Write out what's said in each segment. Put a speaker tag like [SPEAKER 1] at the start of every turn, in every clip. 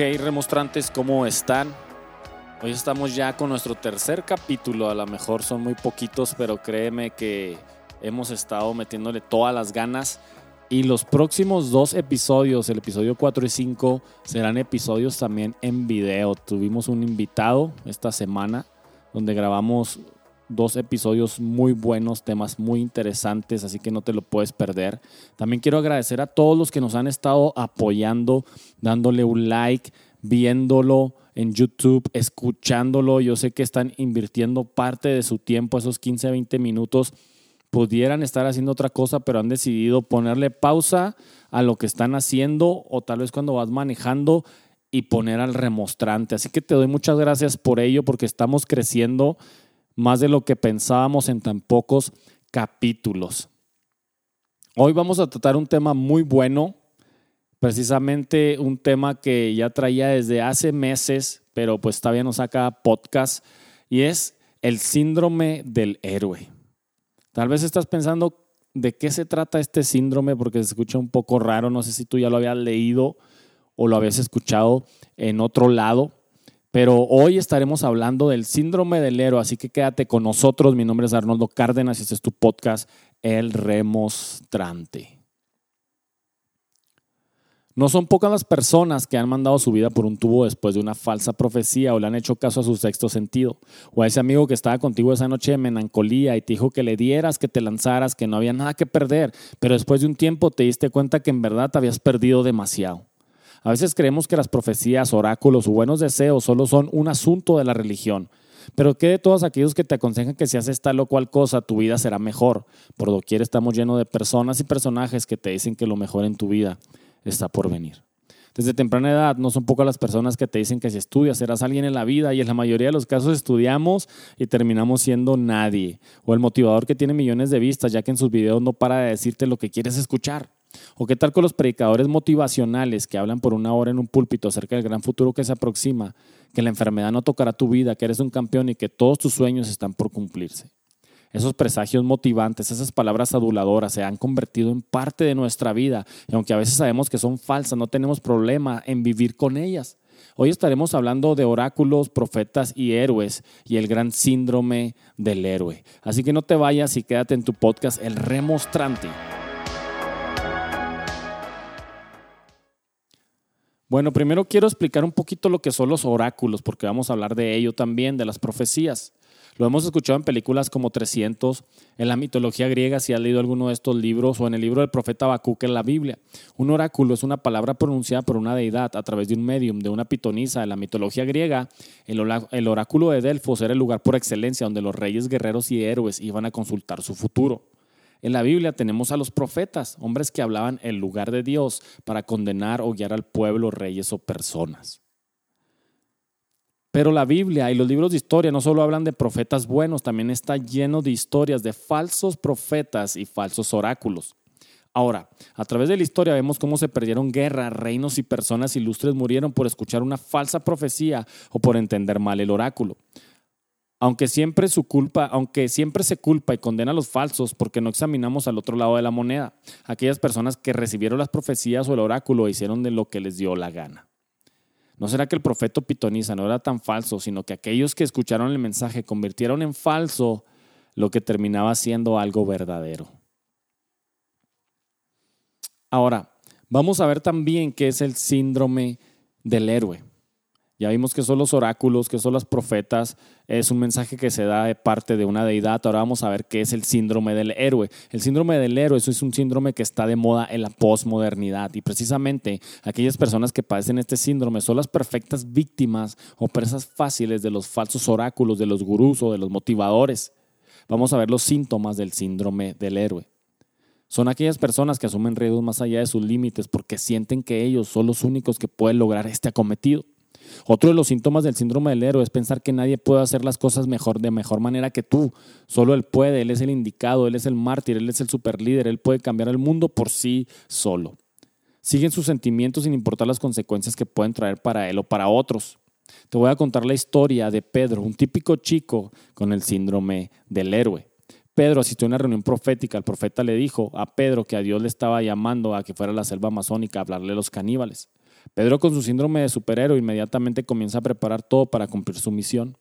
[SPEAKER 1] Hey remonstrantes, ¿cómo están? Hoy estamos ya con nuestro tercer capítulo, a lo mejor son muy poquitos, pero créeme que hemos estado metiéndole todas las ganas. Y los próximos dos episodios, el episodio 4 y 5, serán episodios también en video. Tuvimos un invitado esta semana donde grabamos dos episodios muy buenos, temas muy interesantes, así que no te lo puedes perder. También quiero agradecer a todos los que nos han estado apoyando, dándole un like, viéndolo en YouTube, escuchándolo. Yo sé que están invirtiendo parte de su tiempo, esos 15, 20 minutos. Pudieran estar haciendo otra cosa, pero han decidido ponerle pausa a lo que están haciendo o tal vez cuando vas manejando y poner al remostrante. Así que te doy muchas gracias por ello porque estamos creciendo más de lo que pensábamos en tan pocos capítulos. Hoy vamos a tratar un tema muy bueno, precisamente un tema que ya traía desde hace meses, pero pues todavía no saca podcast, y es el síndrome del héroe. Tal vez estás pensando de qué se trata este síndrome porque se escucha un poco raro, no sé si tú ya lo habías leído o lo habías escuchado en otro lado. Pero hoy estaremos hablando del síndrome del héroe, así que quédate con nosotros. Mi nombre es Arnoldo Cárdenas y este es tu podcast, El Remostrante. No son pocas las personas que han mandado su vida por un tubo después de una falsa profecía o le han hecho caso a su sexto sentido. O a ese amigo que estaba contigo esa noche de menancolía y te dijo que le dieras, que te lanzaras, que no había nada que perder. Pero después de un tiempo te diste cuenta que en verdad te habías perdido demasiado. A veces creemos que las profecías, oráculos o buenos deseos solo son un asunto de la religión. Pero ¿qué de todos aquellos que te aconsejan que si haces tal o cual cosa, tu vida será mejor? Por doquier estamos llenos de personas y personajes que te dicen que lo mejor en tu vida está por venir. Desde temprana edad no son pocas las personas que te dicen que si estudias serás alguien en la vida y en la mayoría de los casos estudiamos y terminamos siendo nadie. O el motivador que tiene millones de vistas ya que en sus videos no para de decirte lo que quieres escuchar. ¿O qué tal con los predicadores motivacionales que hablan por una hora en un púlpito acerca del gran futuro que se aproxima, que la enfermedad no tocará tu vida, que eres un campeón y que todos tus sueños están por cumplirse? Esos presagios motivantes, esas palabras aduladoras se han convertido en parte de nuestra vida y aunque a veces sabemos que son falsas, no tenemos problema en vivir con ellas. Hoy estaremos hablando de oráculos, profetas y héroes y el gran síndrome del héroe. Así que no te vayas y quédate en tu podcast El Remostrante. Bueno, primero quiero explicar un poquito lo que son los oráculos, porque vamos a hablar de ello también, de las profecías. Lo hemos escuchado en películas como 300, en la mitología griega, si has leído alguno de estos libros, o en el libro del profeta Habacuc en la Biblia. Un oráculo es una palabra pronunciada por una deidad a través de un medium, de una pitonisa. En la mitología griega, el oráculo de Delfos era el lugar por excelencia donde los reyes, guerreros y héroes iban a consultar su futuro. En la Biblia tenemos a los profetas, hombres que hablaban el lugar de Dios para condenar o guiar al pueblo, reyes o personas. Pero la Biblia y los libros de historia no solo hablan de profetas buenos, también está lleno de historias de falsos profetas y falsos oráculos. Ahora, a través de la historia vemos cómo se perdieron guerras, reinos y personas ilustres murieron por escuchar una falsa profecía o por entender mal el oráculo aunque siempre su culpa, aunque siempre se culpa y condena a los falsos porque no examinamos al otro lado de la moneda, aquellas personas que recibieron las profecías o el oráculo e hicieron de lo que les dio la gana. ¿No será que el profeta pitoniza no era tan falso, sino que aquellos que escucharon el mensaje convirtieron en falso lo que terminaba siendo algo verdadero? Ahora, vamos a ver también qué es el síndrome del héroe. Ya vimos que son los oráculos, que son los profetas, es un mensaje que se da de parte de una deidad. Ahora vamos a ver qué es el síndrome del héroe. El síndrome del héroe eso es un síndrome que está de moda en la posmodernidad y precisamente aquellas personas que padecen este síndrome son las perfectas víctimas o presas fáciles de los falsos oráculos, de los gurús o de los motivadores. Vamos a ver los síntomas del síndrome del héroe. Son aquellas personas que asumen riesgos más allá de sus límites porque sienten que ellos son los únicos que pueden lograr este acometido. Otro de los síntomas del síndrome del héroe es pensar que nadie puede hacer las cosas mejor de mejor manera que tú. Solo él puede, él es el indicado, él es el mártir, él es el superlíder, él puede cambiar el mundo por sí solo. Siguen sus sentimientos sin importar las consecuencias que pueden traer para él o para otros. Te voy a contar la historia de Pedro, un típico chico con el síndrome del héroe. Pedro asistió a una reunión profética. El profeta le dijo a Pedro que a Dios le estaba llamando a que fuera a la selva amazónica a hablarle a los caníbales. Pedro con su síndrome de superhéroe inmediatamente comienza a preparar todo para cumplir su misión.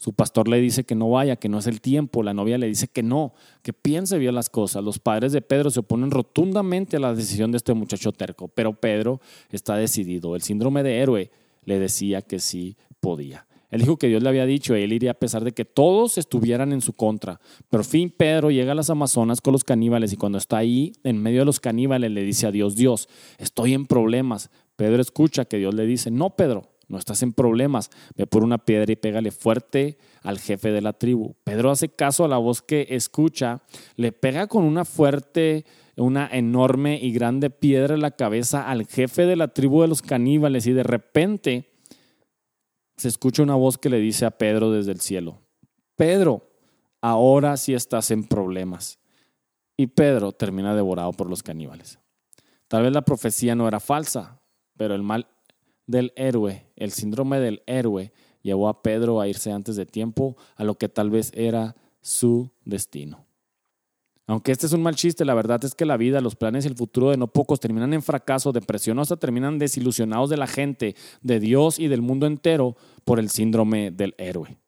[SPEAKER 1] Su pastor le dice que no vaya, que no es el tiempo. La novia le dice que no, que piense bien las cosas. Los padres de Pedro se oponen rotundamente a la decisión de este muchacho terco, pero Pedro está decidido. El síndrome de héroe le decía que sí podía. Él dijo que Dios le había dicho, él iría a pesar de que todos estuvieran en su contra. Por fin Pedro llega a las Amazonas con los caníbales y cuando está ahí, en medio de los caníbales, le dice a Dios, Dios, estoy en problemas. Pedro escucha que Dios le dice, no, Pedro, no estás en problemas, ve por una piedra y pégale fuerte al jefe de la tribu. Pedro hace caso a la voz que escucha, le pega con una fuerte, una enorme y grande piedra en la cabeza al jefe de la tribu de los caníbales y de repente se escucha una voz que le dice a Pedro desde el cielo, Pedro, ahora sí estás en problemas. Y Pedro termina devorado por los caníbales. Tal vez la profecía no era falsa, pero el mal del héroe, el síndrome del héroe, llevó a Pedro a irse antes de tiempo a lo que tal vez era su destino. Aunque este es un mal chiste, la verdad es que la vida, los planes y el futuro de no pocos terminan en fracaso, depresión o hasta terminan desilusionados de la gente, de Dios y del mundo entero por el síndrome del héroe.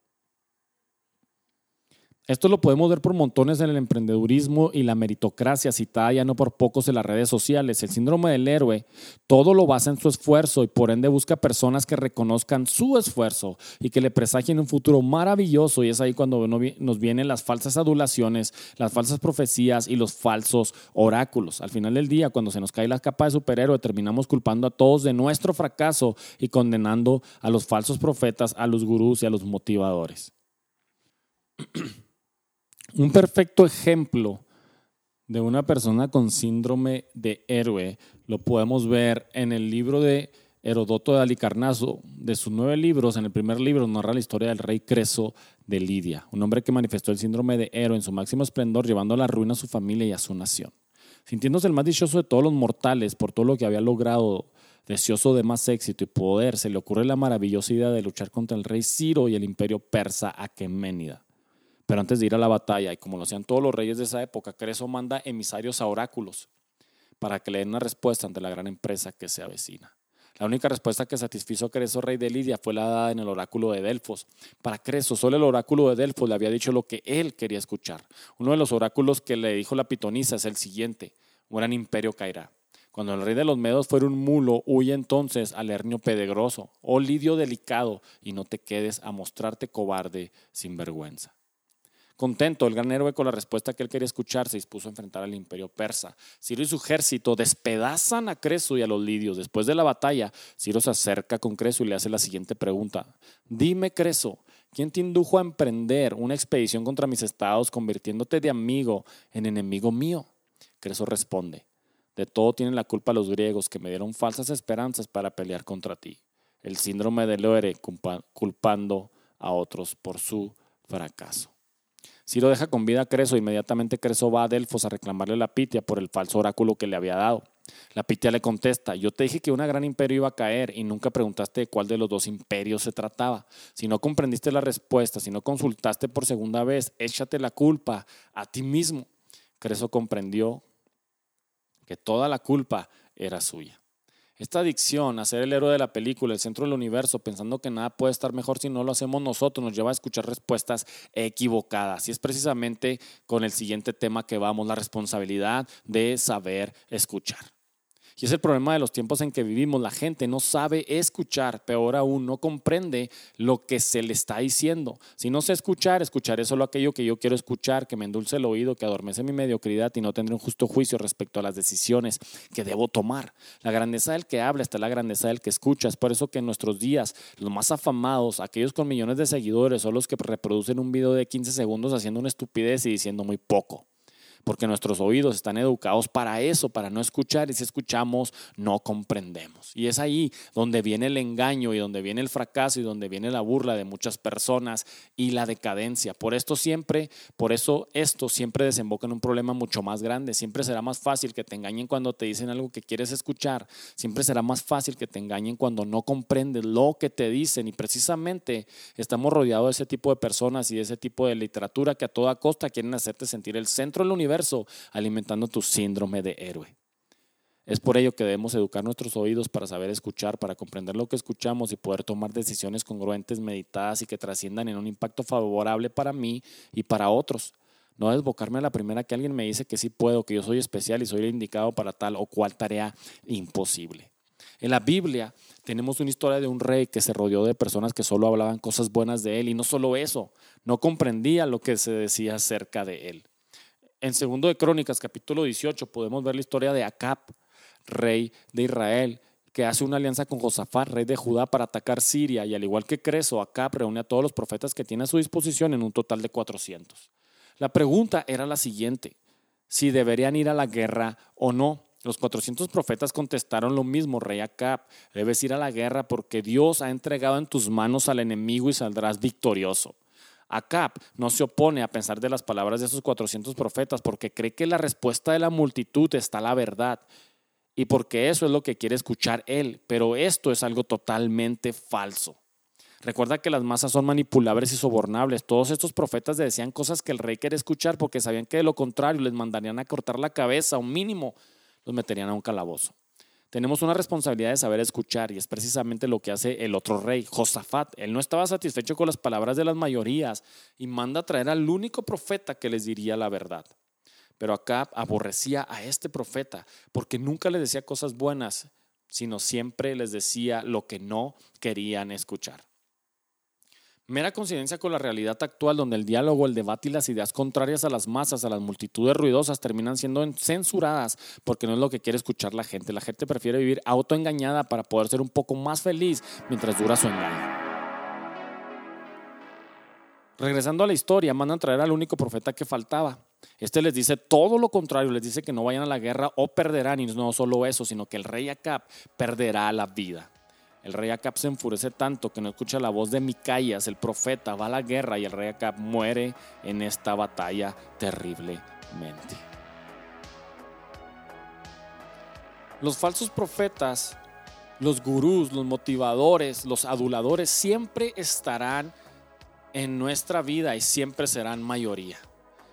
[SPEAKER 1] Esto lo podemos ver por montones en el emprendedurismo y la meritocracia citada ya no por pocos en las redes sociales. El síndrome del héroe todo lo basa en su esfuerzo y por ende busca personas que reconozcan su esfuerzo y que le presagien un futuro maravilloso y es ahí cuando nos vienen las falsas adulaciones, las falsas profecías y los falsos oráculos. Al final del día, cuando se nos cae la capa de superhéroe, terminamos culpando a todos de nuestro fracaso y condenando a los falsos profetas, a los gurús y a los motivadores. Un perfecto ejemplo de una persona con síndrome de héroe lo podemos ver en el libro de Herodoto de Alicarnaso. De sus nueve libros, en el primer libro narra la historia del rey Creso de Lidia, un hombre que manifestó el síndrome de héroe en su máximo esplendor, llevando a la ruina a su familia y a su nación. Sintiéndose el más dichoso de todos los mortales por todo lo que había logrado, deseoso de más éxito y poder, se le ocurre la maravillosa idea de luchar contra el rey Ciro y el imperio persa Aqueménida. Pero antes de ir a la batalla, y como lo hacían todos los reyes de esa época, Creso manda emisarios a oráculos para que le den una respuesta ante la gran empresa que se avecina. La única respuesta que satisfizo a Creso, rey de Lidia, fue la dada en el oráculo de Delfos. Para Creso, solo el oráculo de Delfos le había dicho lo que él quería escuchar. Uno de los oráculos que le dijo la pitonisa es el siguiente: un gran imperio caerá. Cuando el rey de los medos fuera un mulo, huye entonces al hernio pedegroso, oh lidio delicado, y no te quedes a mostrarte cobarde sin vergüenza. Contento, el gran héroe con la respuesta que él quería escuchar se dispuso a enfrentar al imperio persa. Ciro y su ejército despedazan a Creso y a los lidios. Después de la batalla, Ciro se acerca con Creso y le hace la siguiente pregunta. Dime, Creso, ¿quién te indujo a emprender una expedición contra mis estados convirtiéndote de amigo en enemigo mío? Creso responde. De todo tienen la culpa los griegos que me dieron falsas esperanzas para pelear contra ti. El síndrome del héroe culpando a otros por su fracaso. Ciro deja con vida Creso, inmediatamente Creso va a Delfos a reclamarle la Pitia por el falso oráculo que le había dado. La Pitia le contesta, yo te dije que un gran imperio iba a caer y nunca preguntaste de cuál de los dos imperios se trataba. Si no comprendiste la respuesta, si no consultaste por segunda vez, échate la culpa a ti mismo. Creso comprendió que toda la culpa era suya. Esta adicción a ser el héroe de la película, el centro del universo, pensando que nada puede estar mejor si no lo hacemos nosotros, nos lleva a escuchar respuestas equivocadas. Y es precisamente con el siguiente tema que vamos, la responsabilidad de saber escuchar. Y es el problema de los tiempos en que vivimos. La gente no sabe escuchar, peor aún, no comprende lo que se le está diciendo. Si no sé escuchar, escucharé solo aquello que yo quiero escuchar, que me endulce el oído, que adormece mi mediocridad y no tendré un justo juicio respecto a las decisiones que debo tomar. La grandeza del que habla está la grandeza del que escucha. Es por eso que en nuestros días, los más afamados, aquellos con millones de seguidores, son los que reproducen un video de 15 segundos haciendo una estupidez y diciendo muy poco porque nuestros oídos están educados para eso, para no escuchar, y si escuchamos, no comprendemos. Y es ahí donde viene el engaño y donde viene el fracaso y donde viene la burla de muchas personas y la decadencia. Por esto siempre, por eso esto siempre desemboca en un problema mucho más grande. Siempre será más fácil que te engañen cuando te dicen algo que quieres escuchar. Siempre será más fácil que te engañen cuando no comprendes lo que te dicen. Y precisamente estamos rodeados de ese tipo de personas y de ese tipo de literatura que a toda costa quieren hacerte sentir el centro del alimentando tu síndrome de héroe. Es por ello que debemos educar nuestros oídos para saber escuchar, para comprender lo que escuchamos y poder tomar decisiones congruentes, meditadas y que trasciendan en un impacto favorable para mí y para otros. No desbocarme a la primera que alguien me dice que sí puedo, que yo soy especial y soy el indicado para tal o cual tarea imposible. En la Biblia tenemos una historia de un rey que se rodeó de personas que solo hablaban cosas buenas de él y no solo eso, no comprendía lo que se decía acerca de él. En segundo de Crónicas, capítulo 18, podemos ver la historia de Acab, rey de Israel, que hace una alianza con Josafat, rey de Judá, para atacar Siria, y al igual que Creso, Acab reúne a todos los profetas que tiene a su disposición en un total de 400. La pregunta era la siguiente, si deberían ir a la guerra o no. Los 400 profetas contestaron lo mismo, rey Acab, debes ir a la guerra porque Dios ha entregado en tus manos al enemigo y saldrás victorioso. Acab no se opone a pensar de las palabras de esos 400 profetas porque cree que la respuesta de la multitud está la verdad y porque eso es lo que quiere escuchar él, pero esto es algo totalmente falso. Recuerda que las masas son manipulables y sobornables. Todos estos profetas decían cosas que el rey quería escuchar porque sabían que de lo contrario les mandarían a cortar la cabeza, un mínimo los meterían a un calabozo. Tenemos una responsabilidad de saber escuchar y es precisamente lo que hace el otro rey, Josafat. Él no estaba satisfecho con las palabras de las mayorías y manda a traer al único profeta que les diría la verdad. Pero Acab aborrecía a este profeta porque nunca le decía cosas buenas, sino siempre les decía lo que no querían escuchar. Mera coincidencia con la realidad actual donde el diálogo, el debate y las ideas contrarias a las masas, a las multitudes ruidosas, terminan siendo censuradas porque no es lo que quiere escuchar la gente. La gente prefiere vivir autoengañada para poder ser un poco más feliz mientras dura su engaño. Regresando a la historia, mandan traer al único profeta que faltaba. Este les dice todo lo contrario, les dice que no vayan a la guerra o perderán, y no solo eso, sino que el rey Acab perderá la vida. El rey Acab se enfurece tanto que no escucha la voz de Micaías, el profeta, va a la guerra y el rey Acab muere en esta batalla terriblemente. Los falsos profetas, los gurús, los motivadores, los aduladores siempre estarán en nuestra vida y siempre serán mayoría.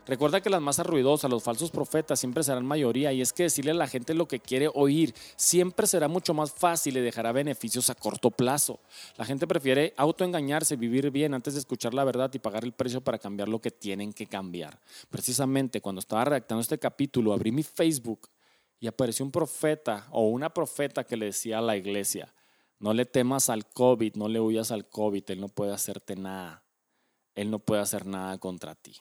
[SPEAKER 1] Recuerda que las masas ruidosas, los falsos profetas siempre serán mayoría y es que decirle a la gente lo que quiere oír siempre será mucho más fácil y dejará beneficios a corto plazo. La gente prefiere autoengañarse, vivir bien antes de escuchar la verdad y pagar el precio para cambiar lo que tienen que cambiar. Precisamente cuando estaba redactando este capítulo abrí mi Facebook y apareció un profeta o una profeta que le decía a la iglesia, no le temas al COVID, no le huyas al COVID, él no puede hacerte nada, él no puede hacer nada contra ti.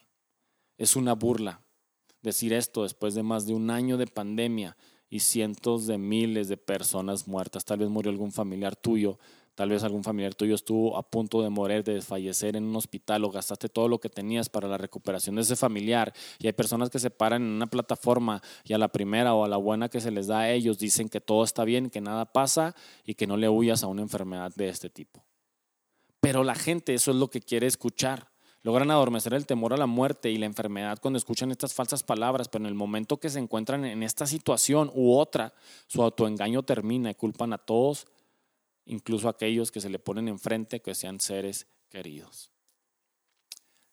[SPEAKER 1] Es una burla decir esto después de más de un año de pandemia y cientos de miles de personas muertas. Tal vez murió algún familiar tuyo, tal vez algún familiar tuyo estuvo a punto de morir, de desfallecer en un hospital o gastaste todo lo que tenías para la recuperación de ese familiar. Y hay personas que se paran en una plataforma y a la primera o a la buena que se les da a ellos dicen que todo está bien, que nada pasa y que no le huyas a una enfermedad de este tipo. Pero la gente eso es lo que quiere escuchar. Logran adormecer el temor a la muerte y la enfermedad cuando escuchan estas falsas palabras, pero en el momento que se encuentran en esta situación u otra, su autoengaño termina y culpan a todos, incluso a aquellos que se le ponen enfrente, que sean seres queridos.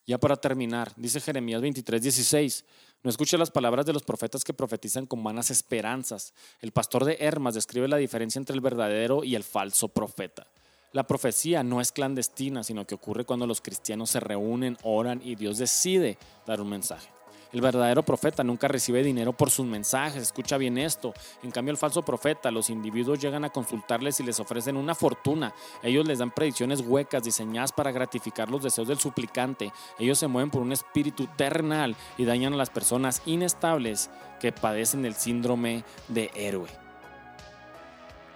[SPEAKER 1] Ya para terminar, dice Jeremías 23, 16, no escuche las palabras de los profetas que profetizan con vanas esperanzas. El pastor de Hermas describe la diferencia entre el verdadero y el falso profeta. La profecía no es clandestina, sino que ocurre cuando los cristianos se reúnen, oran y Dios decide dar un mensaje. El verdadero profeta nunca recibe dinero por sus mensajes, escucha bien esto. En cambio, el falso profeta, los individuos llegan a consultarles y les ofrecen una fortuna. Ellos les dan predicciones huecas diseñadas para gratificar los deseos del suplicante. Ellos se mueven por un espíritu terrenal y dañan a las personas inestables que padecen el síndrome de héroe.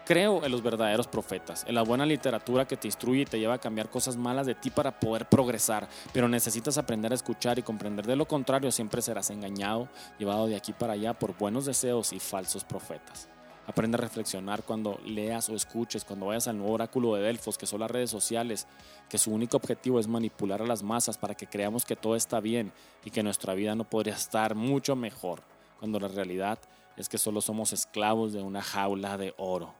[SPEAKER 1] Creo en los verdaderos profetas, en la buena literatura que te instruye y te lleva a cambiar cosas malas de ti para poder progresar, pero necesitas aprender a escuchar y comprender de lo contrario siempre serás engañado, llevado de aquí para allá por buenos deseos y falsos profetas. Aprende a reflexionar cuando leas o escuches, cuando vayas al nuevo oráculo de Delfos, que son las redes sociales, que su único objetivo es manipular a las masas para que creamos que todo está bien y que nuestra vida no podría estar mucho mejor, cuando la realidad es que solo somos esclavos de una jaula de oro.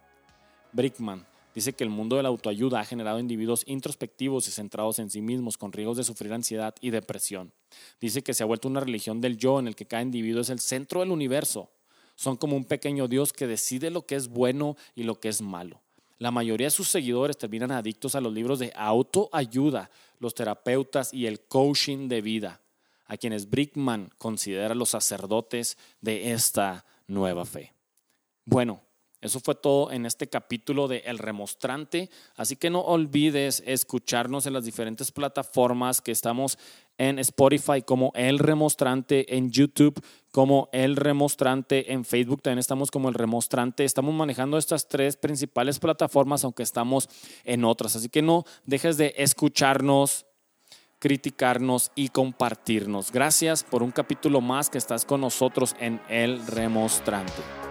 [SPEAKER 1] Brickman dice que el mundo de la autoayuda ha generado individuos introspectivos y centrados en sí mismos con riesgos de sufrir ansiedad y depresión. Dice que se ha vuelto una religión del yo en el que cada individuo es el centro del universo. Son como un pequeño Dios que decide lo que es bueno y lo que es malo. La mayoría de sus seguidores terminan adictos a los libros de autoayuda, los terapeutas y el coaching de vida, a quienes Brickman considera los sacerdotes de esta nueva fe. Bueno, eso fue todo en este capítulo de El Remostrante. Así que no olvides escucharnos en las diferentes plataformas que estamos en Spotify como El Remostrante, en YouTube como El Remostrante, en Facebook también estamos como El Remostrante. Estamos manejando estas tres principales plataformas, aunque estamos en otras. Así que no dejes de escucharnos, criticarnos y compartirnos. Gracias por un capítulo más que estás con nosotros en El Remostrante.